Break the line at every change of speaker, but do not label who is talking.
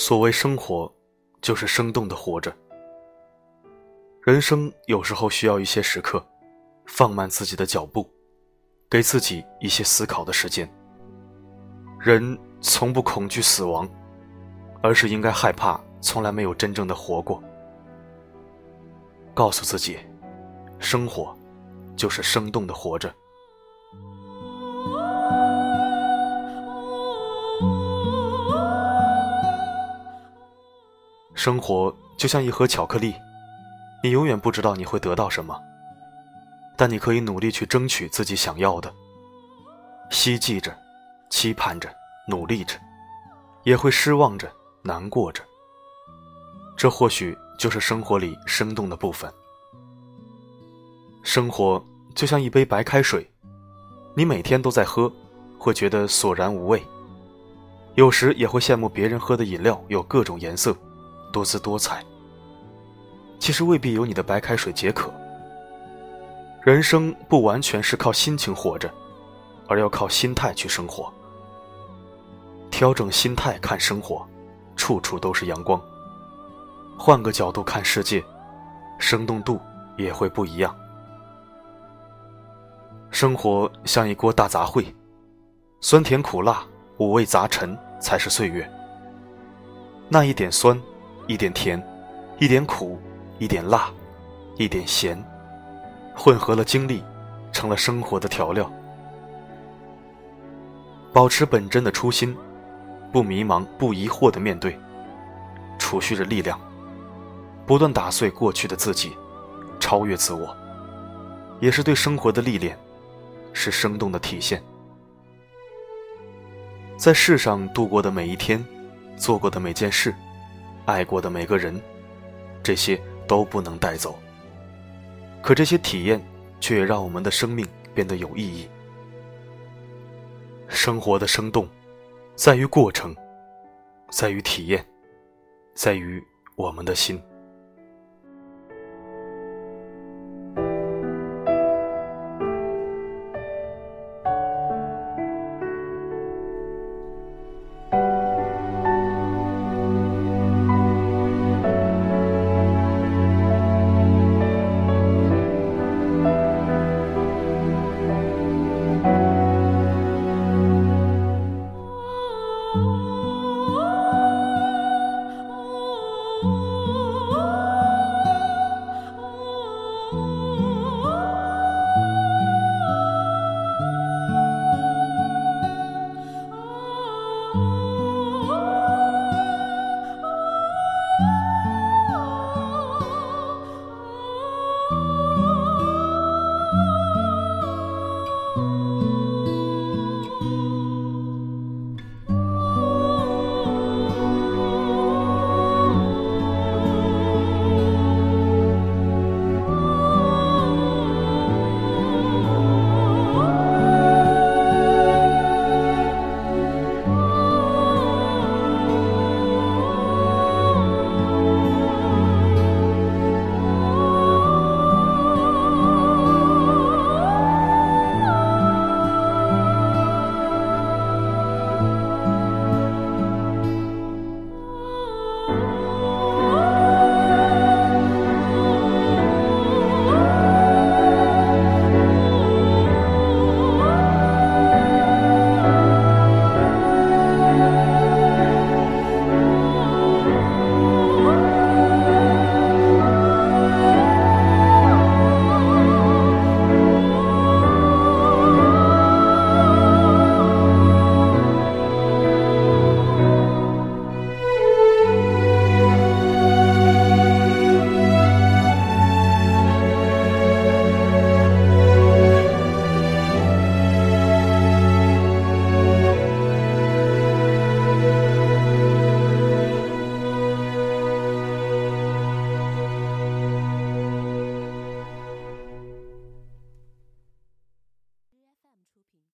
所谓生活，就是生动的活着。人生有时候需要一些时刻，放慢自己的脚步，给自己一些思考的时间。人从不恐惧死亡，而是应该害怕从来没有真正的活过。告诉自己，生活就是生动的活着。生活就像一盒巧克力，你永远不知道你会得到什么，但你可以努力去争取自己想要的。希冀着，期盼着，努力着，也会失望着，难过着。这或许就是生活里生动的部分。生活就像一杯白开水，你每天都在喝，会觉得索然无味。有时也会羡慕别人喝的饮料有各种颜色。多姿多彩，其实未必有你的白开水解渴。人生不完全是靠心情活着，而要靠心态去生活。调整心态看生活，处处都是阳光。换个角度看世界，生动度也会不一样。生活像一锅大杂烩，酸甜苦辣五味杂陈才是岁月。那一点酸。一点甜，一点苦，一点辣，一点咸，混合了经历，成了生活的调料。保持本真的初心，不迷茫，不疑惑的面对，储蓄着力量，不断打碎过去的自己，超越自我，也是对生活的历练，是生动的体现。在世上度过的每一天，做过的每件事。爱过的每个人，这些都不能带走。可这些体验，却也让我们的生命变得有意义。生活的生动，在于过程，在于体验，在于我们的心。